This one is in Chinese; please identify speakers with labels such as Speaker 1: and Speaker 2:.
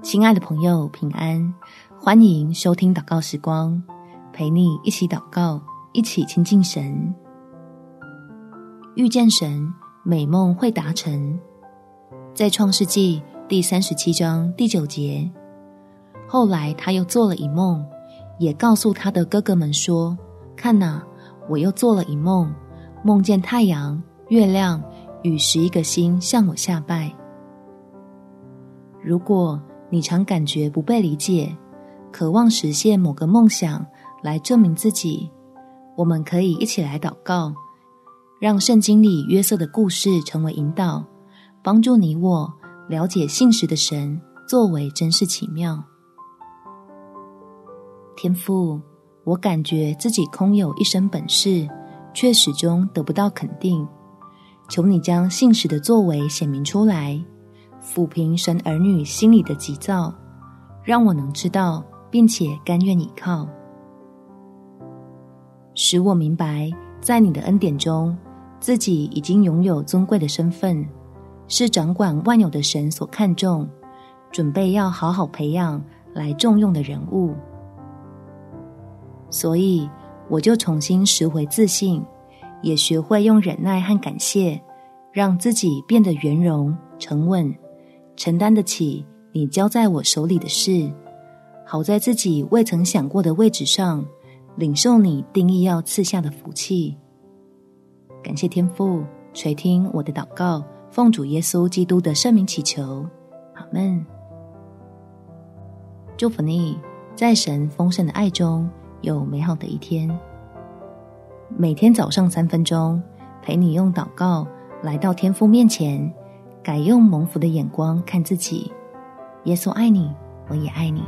Speaker 1: 亲爱的朋友，平安！欢迎收听祷告时光，陪你一起祷告，一起亲近神。遇见神，美梦会达成。在创世纪第三十七章第九节，后来他又做了一梦，也告诉他的哥哥们说：“看哪，我又做了一梦，梦见太阳、月亮与十一个星向我下拜。”如果你常感觉不被理解，渴望实现某个梦想来证明自己，我们可以一起来祷告，让圣经里约瑟的故事成为引导，帮助你我了解信实的神作为真是奇妙。天父，我感觉自己空有一身本事，却始终得不到肯定，求你将信实的作为显明出来。抚平神儿女心里的急躁，让我能知道，并且甘愿倚靠，使我明白，在你的恩典中，自己已经拥有尊贵的身份，是掌管万有的神所看重，准备要好好培养来重用的人物。所以，我就重新拾回自信，也学会用忍耐和感谢，让自己变得圆融沉稳。承担得起你交在我手里的事，好在自己未曾想过的位置上，领受你定义要赐下的福气。感谢天父垂听我的祷告，奉主耶稣基督的圣名祈求，阿门。祝福你，在神丰盛的爱中有美好的一天。每天早上三分钟，陪你用祷告来到天父面前。改用蒙福的眼光看自己，耶稣爱你，我也爱你。